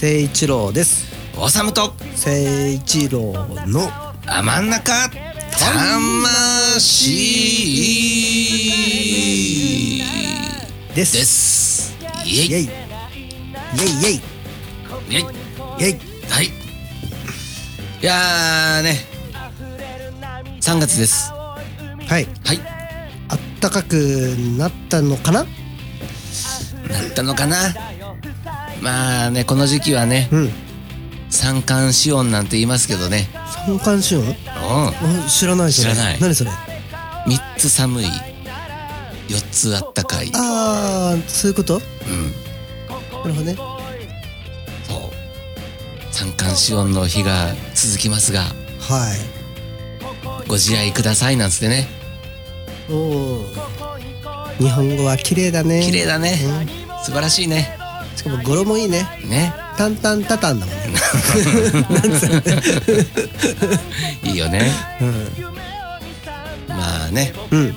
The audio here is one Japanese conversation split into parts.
誠一郎です。おさむと誠一郎のあ真ん中魂です。です。イエイ。イェイ。イェイイェイ。イエイ。はい。いやーね。3月です。はい。はい。あったかくなったのかな？なったのかな？まあねこの時期はねうん。三寒四温なんて言いますけどね。三寒四温？うん。あ知らない知らない。何それ？3つ寒い。4つあったかい。ああそういうこと？うん。なるほどね。そう。三寒四温の日が続きますがはい。ご自愛くださいなんつってね。おお日本語は綺麗だね。綺麗だね。素晴らしいねしかも語呂もいいね。ね。タンタンタタンだもんね。いいよね。まあね。うん。うん。うん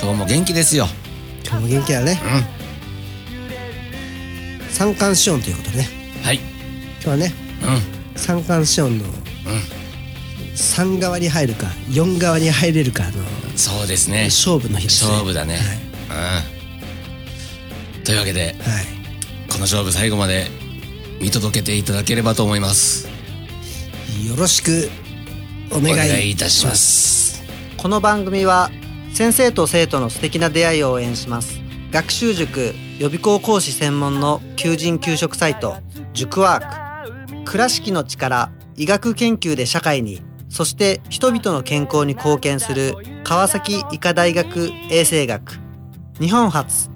今日も元気ですよ。今日も元気だね。う三寒四温ということでね。んはい。今日はねうん。三寒四温の3側に入るか4側に入れるかのそうですね。勝負の日ですね。勝負だね、うんというわけではい、はいこの勝負最後まで見届けていただければと思います。よろしくおお願い願いいたします。この番組は先生と生徒の素敵な出会いを応援します。学習塾予備校講師専門の求人・給食サイト塾ワーク。倉敷の力医学研究で社会にそして人々の健康に貢献する川崎医科大学衛生学。日本初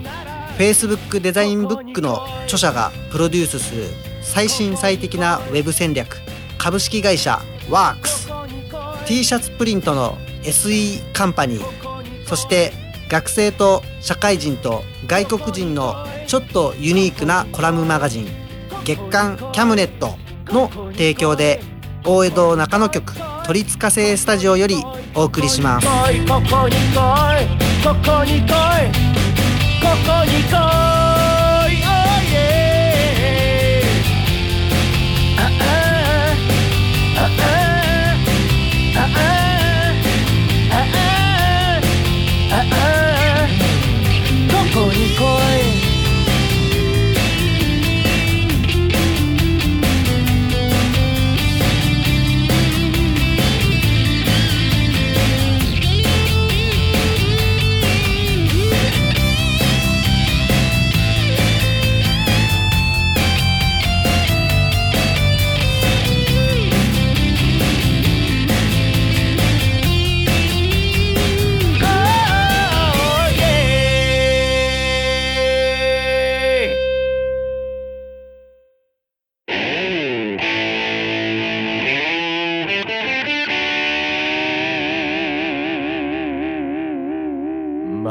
Facebook デザインブックの著者がプロデュースする最新最適なウェブ戦略株式会社ワークス t シャツプリントの SE カンパニーそして学生と社会人と外国人のちょっとユニークなコラムマガジン月刊キャムネットの提供で大江戸中野局都立火星スタジオよりお送りします。来いここに来いここに来い。ここに来い Oh yeah. あああああああああここに来い。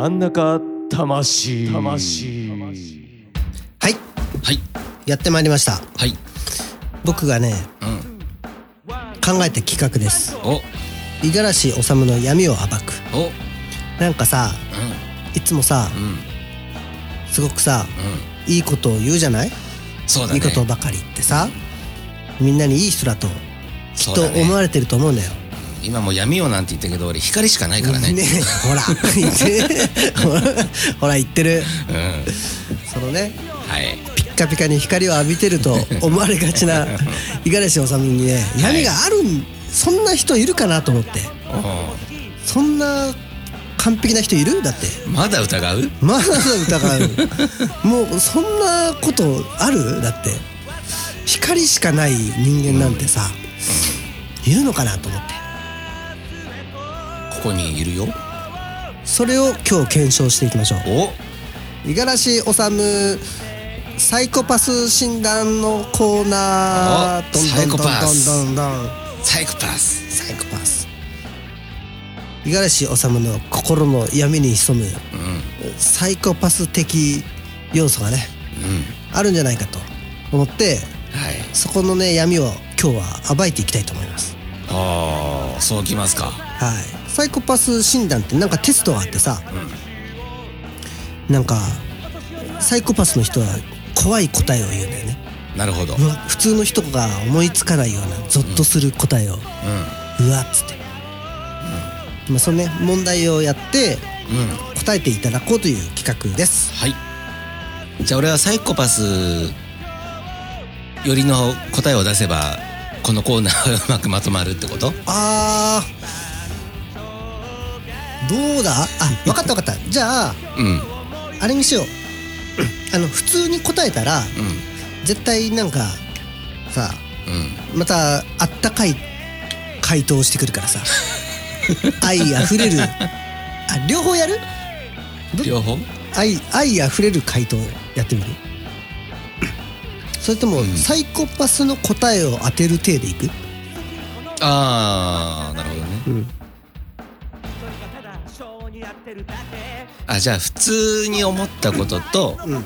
真ん中魂。魂。はい。はい。やってまいりました。はい。僕がねうん。考えた企画です。お。五十嵐治の闇を暴く。お。うんなんかさいつもさうん。すごくさうん。いいことを言うじゃない、そうだね。いいことばかり言ってさ。みんなにいい人だときっと思われてると思うんだよ今もう闇をなんて言ったけど俺光しかないからね。ねほら。言ってほら言ってる。うん。そのねはい。ピッカピカに光を浴びてると 思われがちな五十嵐治にね闇があるん、そんな人いるかなと思って。そんな完璧な人いる？だって。まだ疑う？まだ疑う。もうそんなことある？だって。光しかない人間なんてさ、いるのかなと思ってここにいるよ。それを今日検証していきましょう。お。五十嵐治サイコパス診断のコーナー。おサイコパスサイコパス。サイコパス。五十嵐治の心の闇に潜む。うん。サイコパス的要素がねうん。あるんじゃないかと思ってはい。そこのね闇を今日は暴いていきたいと思います。ああそうきますか。はいサイコパス診断ってなんかテストがあってさ、なんかサイコパスの人は怖い答えを言うんだよね。なるほど。普通の人が思いつかないようなゾッとする答えを、ううわっつって、まあそのね問題をやってんうん。答えていただこうという企画です。はい。じゃあ俺はサイコパスよりの答えを出せばこのコーナーはうまくまとまるってこと？あーどうだ？あ分かった分かった。じゃあうん。うんあれにしよう。あの普通に答えたら絶対なんかさうん。またあったかい回答をしてくるからさ。愛あふれる。あ両方やる？ど両方？愛愛あふれる回答やってみる？それとも、うん。サイコパスの答えを当てる体でいく？ああなるほどね。うんあじゃあ普通に思ったこととうん。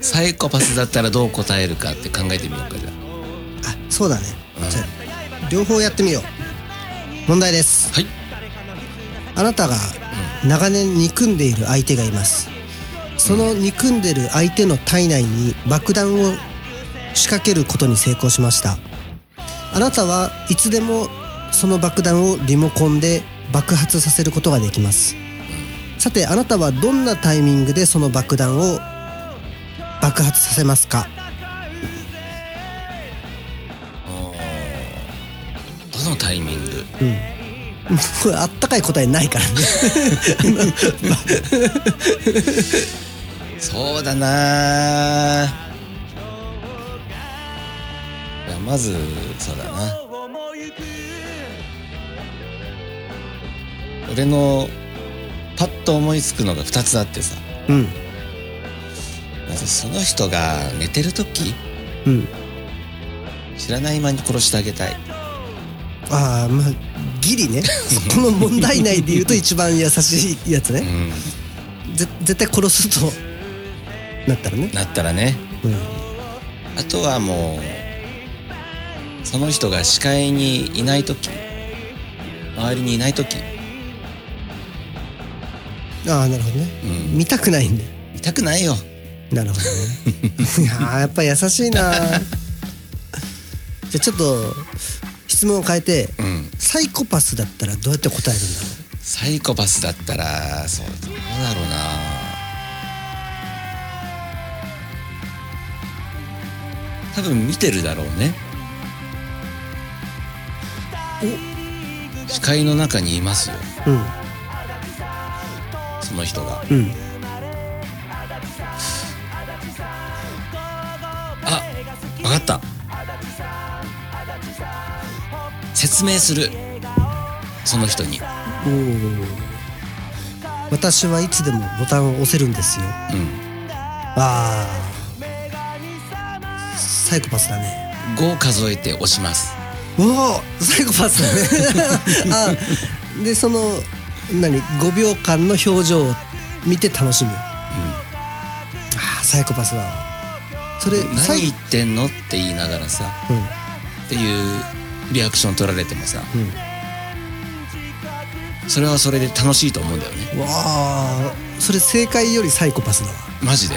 サイコパスだったらどう答えるかって考えてみようかじゃあ。そうだね、うん。じゃあ両方やってみよう。問題です。あはい。あなたが長年憎んでいる相手がいます。その憎んでる相手の体内に爆弾を仕掛けることに成功しました。あなたはいつでもその爆弾をリモコンで爆発させることができます。さてあなたはどんなタイミングでその爆弾を爆発させますか？どのタイミング？これあったかい答えないからね。そうだなまずそうだな俺のパッと思いつくのが2つあってさ。うん。まずその人が寝てる時うん。知らない間に殺してあげたい。ああまあギリね。この問題内で言うと一番優しいやつね。うん。ぜ絶対殺すとなったらね。なったらね。うん。あとはもうその人が視界にいない時周りにいない時ああなるほどね、うん。見たくないんだ。よ見たくないよ。なるほどね。いやーやっぱ優しいな。じゃあちょっと質問を変えてうん。サイコパスだったらどうやって答えるんだろサイコパスだったらそうどうだろうな。多分見てるだろうね。視界の中にいますよ。ううんその人が。うん。あわかった。説明する。その人に。私はいつでもボタンを押せるんですよ。うん。ああサイコパスだね。5数えて押します。おおサイコパスだね。あでその何？5秒間の表情を見て楽しむ、ああサイコパスだわ。それ何言ってんの？って言いながらさ。うん。っていうリアクション取られてもさ。うん。それはそれで楽しいと思うんだよね。わあそれ正解よりサイコパスだわ。マジで、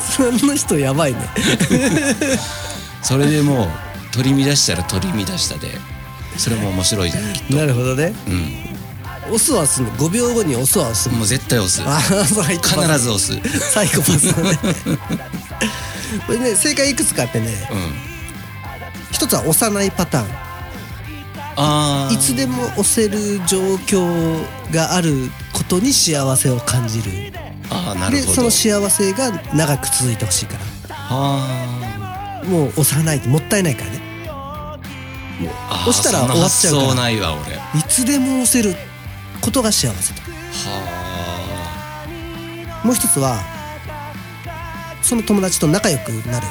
その人やばいね。それでもう取り乱したら取り乱したでそれも面白い。なるほどね。うん。押すは押すね5秒後に押すは押すもう絶対押すああサイコパス必ず押すサイコパスだね。これね正解いくつかあってね。うん。一つは押さないパターン。ああいつでも押せる状況があることに幸せを感じる。ああなるほど。でその幸せが長く続いてほしいかあらもう押さないってもったいないからねあ押したら終わっちゃうから。そんないわ俺。はいつでも押せることが幸せと。あ。もう一つはその友達と仲良くなる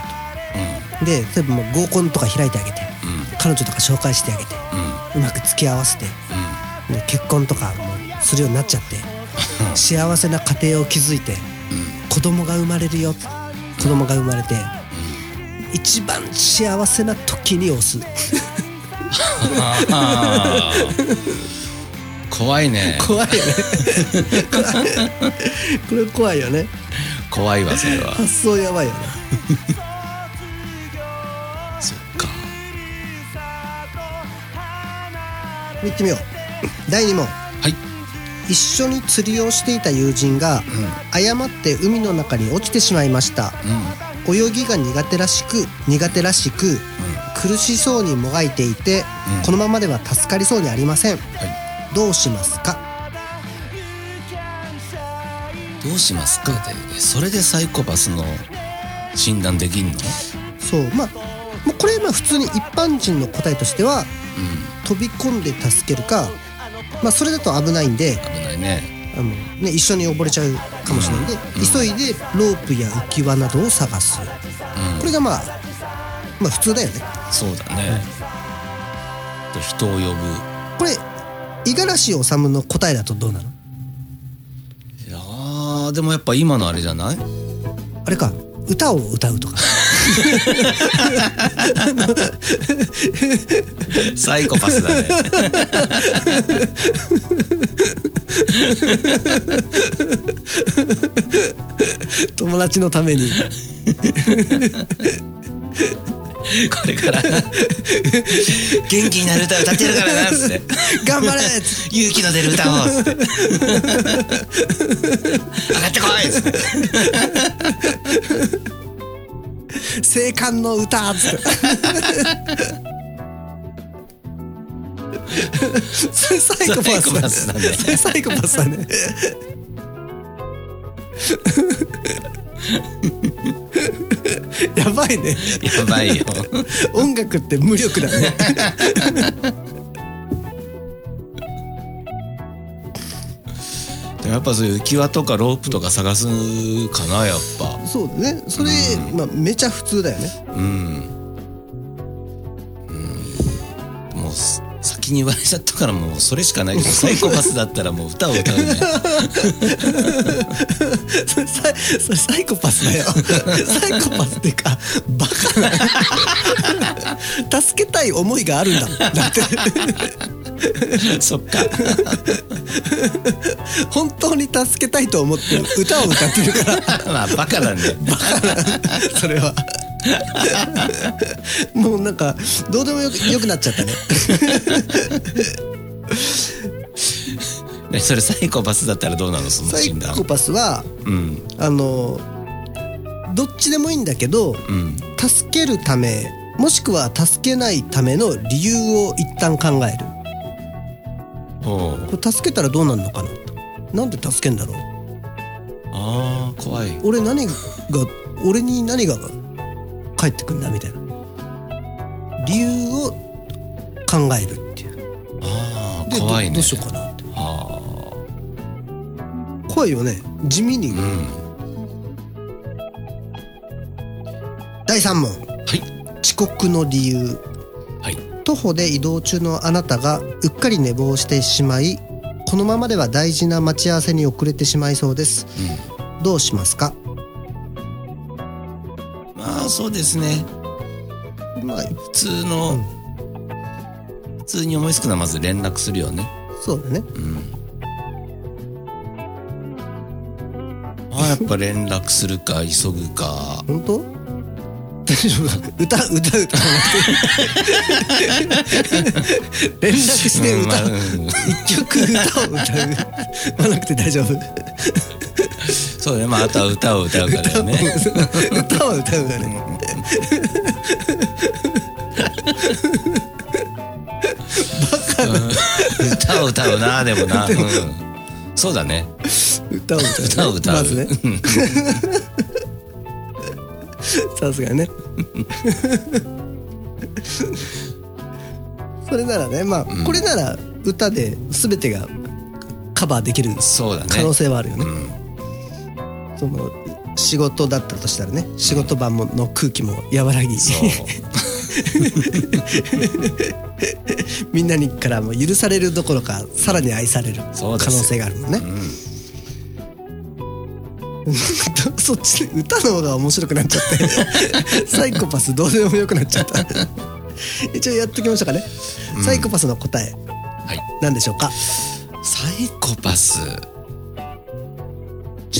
と。で例えばもう合コンとか開いてあげてうん。うん彼女とか紹介してあげてうん。うまく付き合わせてうん。で結婚とかもするようになっちゃって 幸せな家庭を築いて子供が生まれるよ子供が生まれて一番幸せな時に押す 怖いね。怖いよね。これ怖いよね。怖いわそれは。発想やばいよね。そっか。行ってみよう。第2問。はい。一緒に釣りをしていた友人が誤って海の中に落ちてしまいました。うん。泳ぎが苦手らしく苦手らしく苦しそうにもがいていて、うん。このままでは助かりそうにありません。はい。どうしますか？どうしますか？でそれでサイコパスの診断できんの？そう。まあこれまあ普通に一般人の答えとしてはうん。飛び込んで助けるかまあそれだと危ないんで危ないね。あの、ね、一緒に溺れちゃうかもしれないんで、急いでロープや浮き輪などを探す。うん。これがまあまあ普通だよねそうだね。で人を呼ぶ。これ五十嵐治の答えだとどうなの？いやーでもやっぱ今のあれじゃない？あれか。歌を歌うとか。サイコパスだね。友達のために これから。元気になる歌歌ってやるからなっつって。頑張れ勇気の出る歌をっつって。上がってこいっつって。青函の歌っつって。それサイコパスだね。それサイコパスだね やばいね。やばいよ。音楽って無力だね。でもやっぱそういう浮き輪とかロープとか探すかなやっぱ。そうだね。それ、まあ、めちゃ普通だよね。うんうん先に言われちゃったからもうそれしかないけどサイコパスだったらもう歌を歌うね。それサイそれサイコパスだよ。サイコパスっていうかバカだ助けたい思いがあるんだ。もんだって。そっか。本当に助けたいと思って歌を歌ってるから。まあバカだね。それは もうなんかどうでもよくよくなっちゃったね。ねそれサイコパスだったらどうなの？そのサイ診断コパスはうん。あのどっちでもいいんだけどうん。助けるためもしくは助けないための理由を一旦考える。おう。これ助けたらどうなるのかな？なんで助けんだろう？あー怖い。俺何が俺に何が返ってくんだみたいな。理由を考えるっていう。ああで怖いね。どどうしようかなって。あ怖いよね。地味に、ーうん。第3問。はい。遅刻の理由。はい。徒歩で移動中のあなたがうっかり寝坊してしまいこのままでは大事な待ち合わせに遅れてしまいそうです。どうしますか？まあそうですね。まあ普通の、普通に思いつくのはまず連絡するよね。そうだね。うん。まあやっぱ連絡するか急ぐか。本当？丈夫歌歌歌。わなくて連絡してう。んまあ歌ううん。一曲歌を歌う。わなくて大丈夫そうだね。まああとは歌を歌うからよね。歌は歌うからね。歌を歌うなでもな、うん、そうだね。歌を歌う、ね、歌を歌う。まずね。うん。さすがね。それならねまあ、これなら歌で全てがカバーできるそうだね。可能性はあるよね。うんその仕事だったとしたらね仕事場もの空気も和らぎ。みんなにからも許されるどころかさらに愛される可能性があるもんね。うん。そっちで歌の方が面白くなっちゃって。サイコパスどうでもよくなっちゃった。一応やっておきましょうかね、サイコパスの答えはい。何でしょうか？サイコパス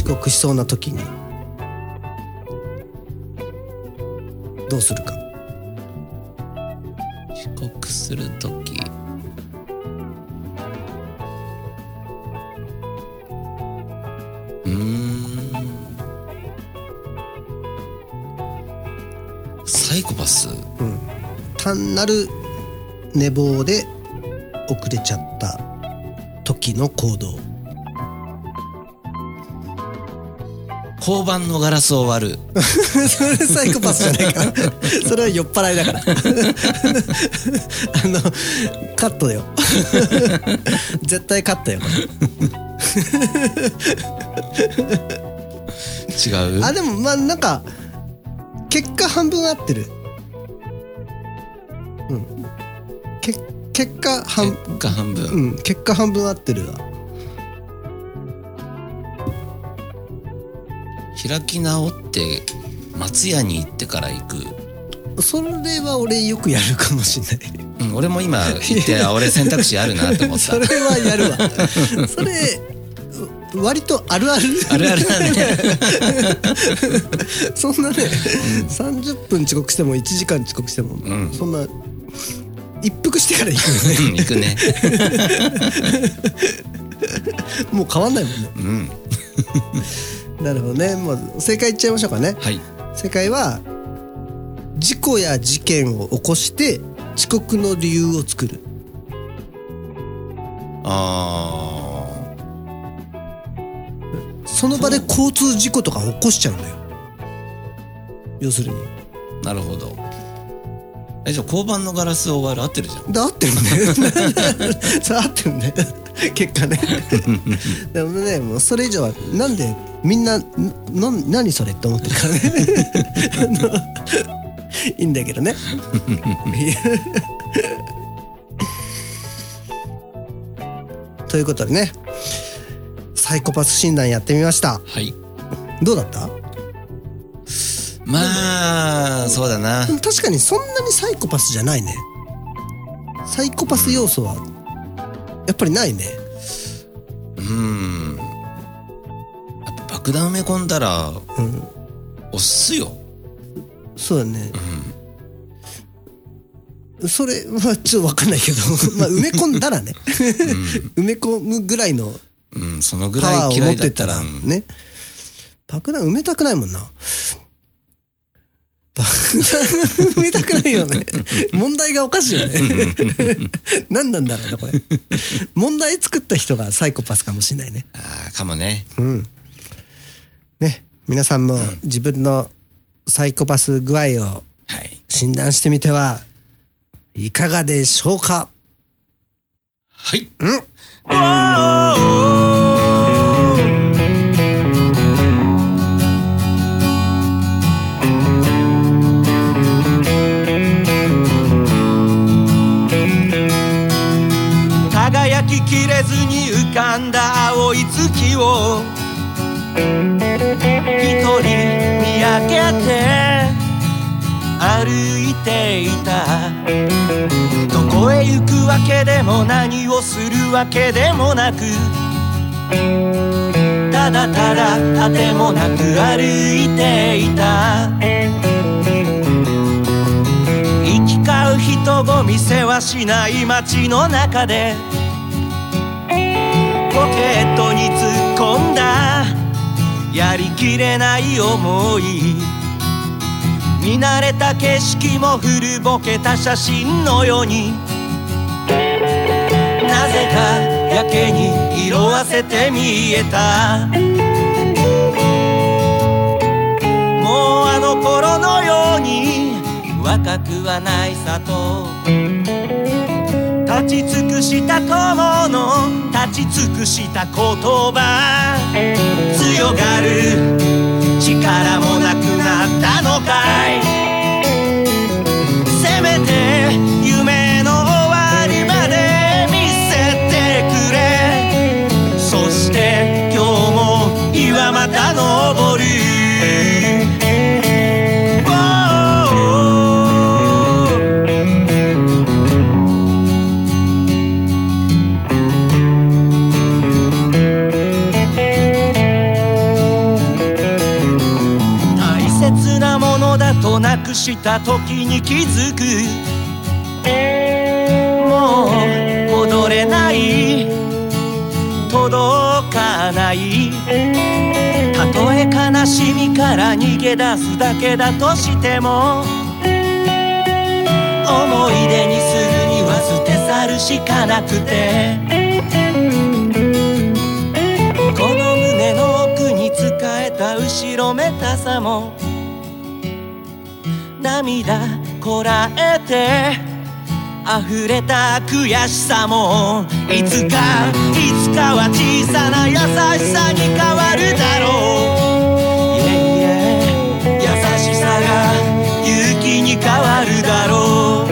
遅刻しそうな時にどうするか？遅刻するときうーん。サイコパス？単なる寝坊で遅れちゃった時の行動交番のガラスを割る。それサイコパスじゃないから。それは酔っ払いだから。あのカットだよ。絶対カットよ。違う？あでもまあなんか結果半分合ってる。うん。け結果半結果半分、うん結果半分合ってるわ開き直って松屋に行ってから行く、それは俺よくやるかもしんない。うん、俺も今行ってあ俺選択肢あるなと思った。それはやるわ。それ割とあるある。あるあるだね。そんなね、30分遅刻しても1時間遅刻しても、ん。そんな一服してから行くよね。うん行くね。もう変わんないもんね。うんなるほどね。もう正解いっちゃいましょうかね。はい。正解は事故や事件を起こして遅刻の理由を作る。あその場で交通事故とか起こしちゃうんだよ。要するに。ーなるほど。えじゃあ交番のガラスを割る合ってるじゃん。で合ってるね。それ合ってるね。結果ね。でもねもうそれ以上はなんでみんなな何それって思ってるからね。いいんだけどね。ということでねサイコパス診断やってみました。はい。どうだった？まあそうだな。確かにそんなにサイコパスじゃないね。サイコパス要素はやっぱりないね。うん爆弾埋め込んだらうん。押すよ。そうだね、それはちょっと分かんないけど まあ埋め込んだらね。埋め込むぐらいのうんそのぐパワーをらい嫌持ってたら。いだったらうん。ね爆弾埋めたくないもんな。爆弾 埋めたくないよね。問題がおかしいよね。何なんだろうなこれ。問題作った人がサイコパスかもしれないね。あーかもね。うんね皆さんも自分のサイコパス具合をはい。診断してみてはいかがでしょうか？はい。輝ききれずに浮かんだ青い月を一人見上げて歩いていた。どこへ行くわけでも何をするわけでもなくただただあてもなく歩いていた。のゴミせはしない街の中でポケットに突っ込んだ。やりきれない思い。見慣れた景色も古ぼけた写真のように。なぜかやけに色あせて見えた。もうあの頃のように若くはないさと。立ち尽くした友の立ち尽くした言葉。強がる力もなくなったのかい。くした時に気づく。もう戻れない。届かない。たとえ悲しみから逃げ出すだけだとしても思い出にするには捨て去るしかなくてこの胸の奥に使えた後ろめたさも涙こらえて溢れた悔しさもいつかいつかは小さな優しさに変わるだろう。Yeah, yeah 優しさが勇気に変わるだろう。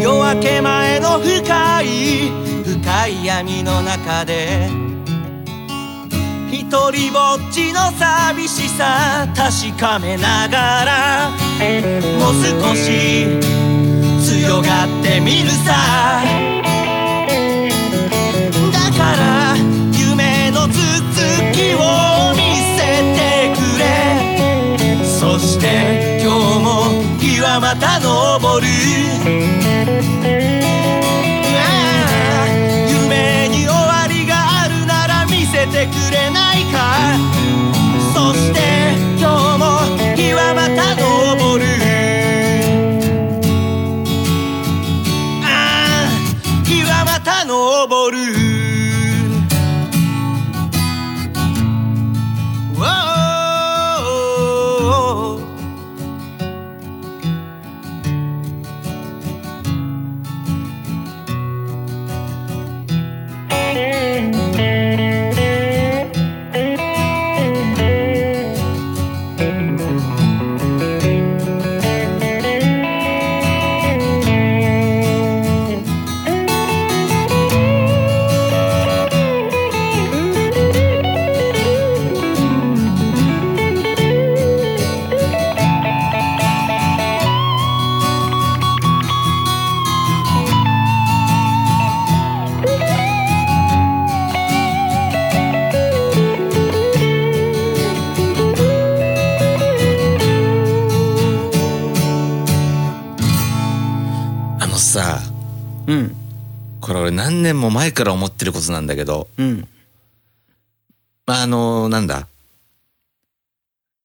夜明け前の深い深い闇の中で一人ぼっちの寂しさ確かめながらもう少し強がってみるさ。だから夢の続きを見せてくれ。そして今日も日はまた昇る。くれないか年も前から思ってることなんだけどうん。まああのなんだ？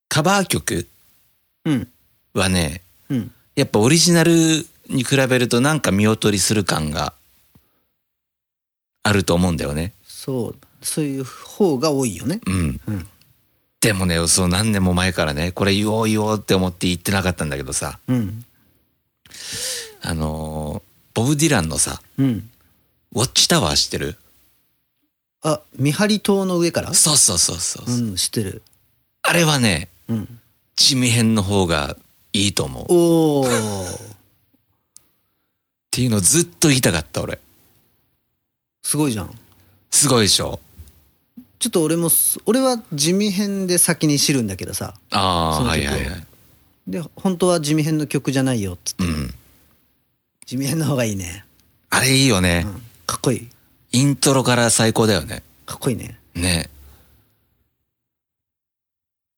カバー曲うん。はねうん。やっぱオリジナルに比べるとなんか見劣りする感があると思うんだよね。そう。そういう方が多いよね。うん。うん。でもね、そう何年も前からね、これ言おう言おうって思って言ってなかったんだけどさ、うん。あのーボブ・ディランのさ、うんウォッチタワー知ってる？あ見張り塔の上から？そうそうそうそう。うん知ってるあれはね、うん地味編の方がいいと思う。っおおていうのをずっと言いたかった俺。すごいじゃんすごいでしょ？ちょっと俺もす俺は地味編で先に知るんだけどさああ、その曲をはいはいはい。で本当は地味編の曲じゃないよっつってうん。地味編の方がいいね、あれいいよね。うん、かっこいい。イントロから最高だよね。かっこいいね。ね。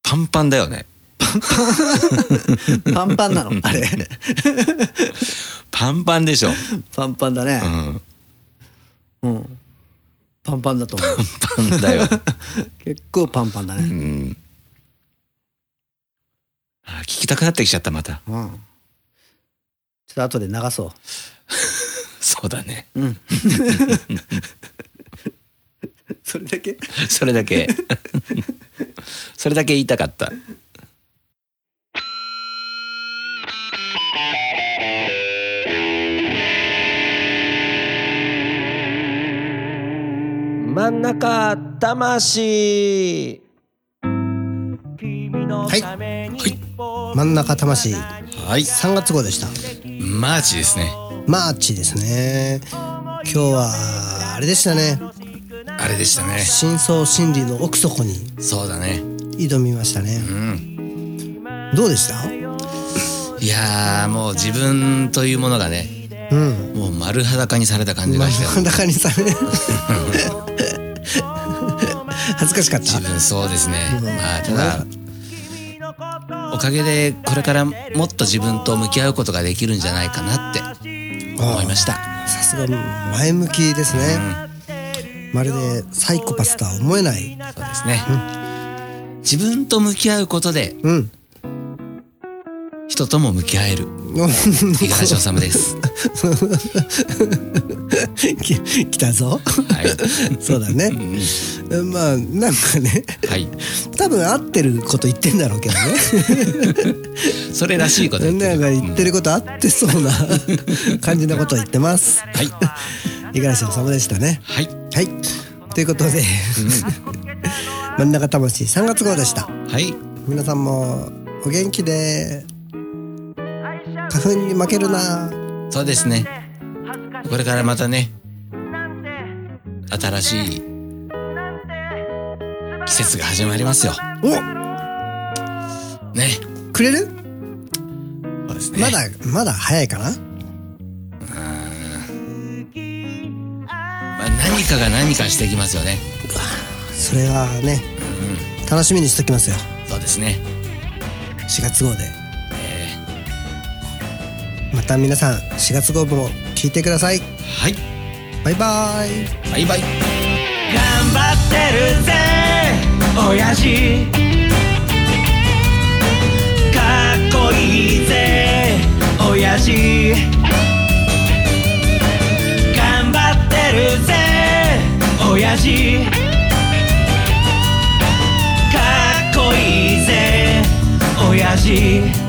パンパンだよね。パ パンパンなの？あれ。パンパンでしょ。パンパンだね。うん。うん。パンパンだと思う。パンだよ。結構パンパンだね。うん。あ聞きたくなってきちゃったまた。うん。ちょっと後で流そそうだね。ううん。それだけ？それだけ。それだけ言いたかった。真ん中魂。はい。真ん中魂。はい。3月号でした。マーチですねマーチですね。今日はあれでしたね。あれでしたね。深層心理の奥底にそうだね。挑みましたね。うん。どうでした？いやーもう自分というものがねうん。もう丸裸にされた感じがしたよ真ん中にされ 恥ずかしかった？自分そうですね。まあただおかげでこれからもっと自分と向き合うことができるんじゃないかなって思いました。さすが前向きですね、まるでサイコパスとは思えない。そうですね。自分と向き合うことでうん。人とも向き合える。五十嵐治です。き 来たぞ。はい。そうだね。まあなんかね。はい。多分合ってること言ってんだろうけどね。それらしいこと言ってなんるか言ってること合ってそうな感じのことを言ってます。はい。五十嵐治でしたね。はい。はい。ということで真ん中魂3月号でした。はい。皆さんもお元気で。花粉に負けるな。そうですねこれからまたね新しい季節が始まりますよ。お！ね。くれる？そうですね。まだまだ早いかな？まあ、何かが何かしてきますよね。それはね楽しみにしときますよ。そうですね。4月号で。また皆さん4月号も聞いてください。はい。バイバイ。バイバイ。頑張ってるぜ。親父。かっこいいぜ。親父。頑張ってるぜ。親父。かっこいいぜ。親父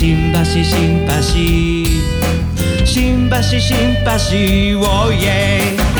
新橋新橋。新橋新橋おい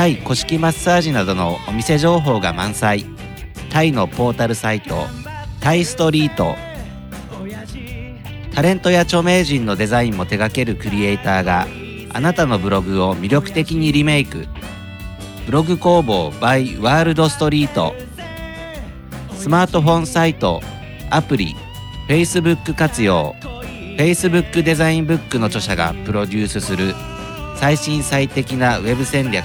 タイ古式マッサージなどのお店情報が満載。タイのポータルサイトタイストリート。タレントや著名人のデザインも手掛けるクリエイターがあなたのブログを魅力的にリメイク。ブログ工房 by ワールドストリート。スマートフォンサイトアプリ Facebook 活用。Facebook デザインブックの著者がプロデュースする最新最適なウェブ戦略。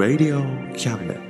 Radio Cabinet.